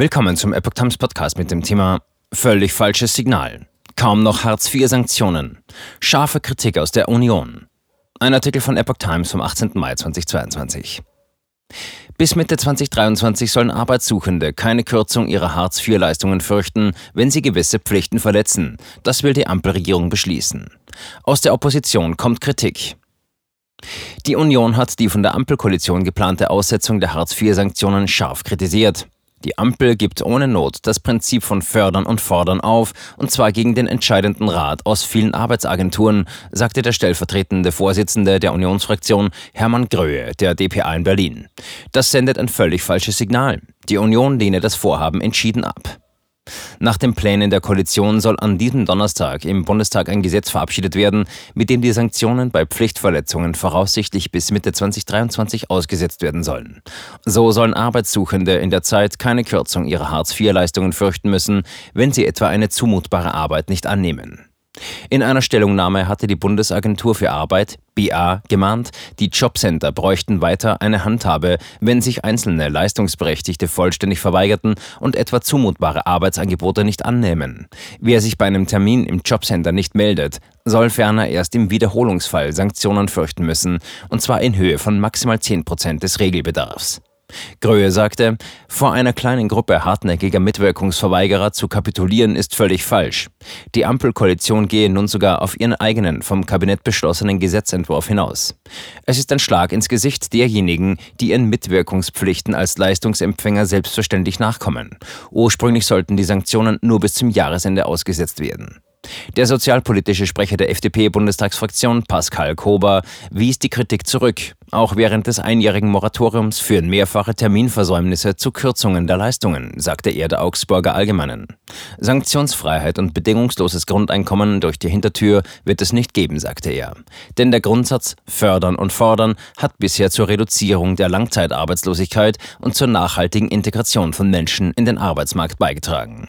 Willkommen zum Epoch Times Podcast mit dem Thema Völlig falsches Signal. Kaum noch Hartz-IV-Sanktionen. Scharfe Kritik aus der Union. Ein Artikel von Epoch Times vom 18. Mai 2022. Bis Mitte 2023 sollen Arbeitssuchende keine Kürzung ihrer Hartz-IV-Leistungen fürchten, wenn sie gewisse Pflichten verletzen. Das will die Ampelregierung beschließen. Aus der Opposition kommt Kritik. Die Union hat die von der Ampelkoalition geplante Aussetzung der Hartz-IV-Sanktionen scharf kritisiert. Die Ampel gibt ohne Not das Prinzip von Fördern und Fordern auf, und zwar gegen den entscheidenden Rat aus vielen Arbeitsagenturen, sagte der stellvertretende Vorsitzende der Unionsfraktion Hermann Gröhe der DPA in Berlin. Das sendet ein völlig falsches Signal. Die Union lehne das Vorhaben entschieden ab. Nach den Plänen der Koalition soll an diesem Donnerstag im Bundestag ein Gesetz verabschiedet werden, mit dem die Sanktionen bei Pflichtverletzungen voraussichtlich bis Mitte 2023 ausgesetzt werden sollen. So sollen Arbeitssuchende in der Zeit keine Kürzung ihrer Hartz-IV-Leistungen fürchten müssen, wenn sie etwa eine zumutbare Arbeit nicht annehmen. In einer Stellungnahme hatte die Bundesagentur für Arbeit, BA, gemahnt, die Jobcenter bräuchten weiter eine Handhabe, wenn sich einzelne Leistungsberechtigte vollständig verweigerten und etwa zumutbare Arbeitsangebote nicht annehmen. Wer sich bei einem Termin im Jobcenter nicht meldet, soll ferner erst im Wiederholungsfall Sanktionen fürchten müssen, und zwar in Höhe von maximal 10 Prozent des Regelbedarfs. Gröhe sagte, vor einer kleinen Gruppe hartnäckiger Mitwirkungsverweigerer zu kapitulieren ist völlig falsch. Die Ampelkoalition gehe nun sogar auf ihren eigenen, vom Kabinett beschlossenen Gesetzentwurf hinaus. Es ist ein Schlag ins Gesicht derjenigen, die ihren Mitwirkungspflichten als Leistungsempfänger selbstverständlich nachkommen. Ursprünglich sollten die Sanktionen nur bis zum Jahresende ausgesetzt werden. Der sozialpolitische Sprecher der FDP-Bundestagsfraktion, Pascal Kober, wies die Kritik zurück. Auch während des einjährigen Moratoriums führen mehrfache Terminversäumnisse zu Kürzungen der Leistungen, sagte er der Augsburger Allgemeinen. Sanktionsfreiheit und bedingungsloses Grundeinkommen durch die Hintertür wird es nicht geben, sagte er. Denn der Grundsatz Fördern und Fordern hat bisher zur Reduzierung der Langzeitarbeitslosigkeit und zur nachhaltigen Integration von Menschen in den Arbeitsmarkt beigetragen.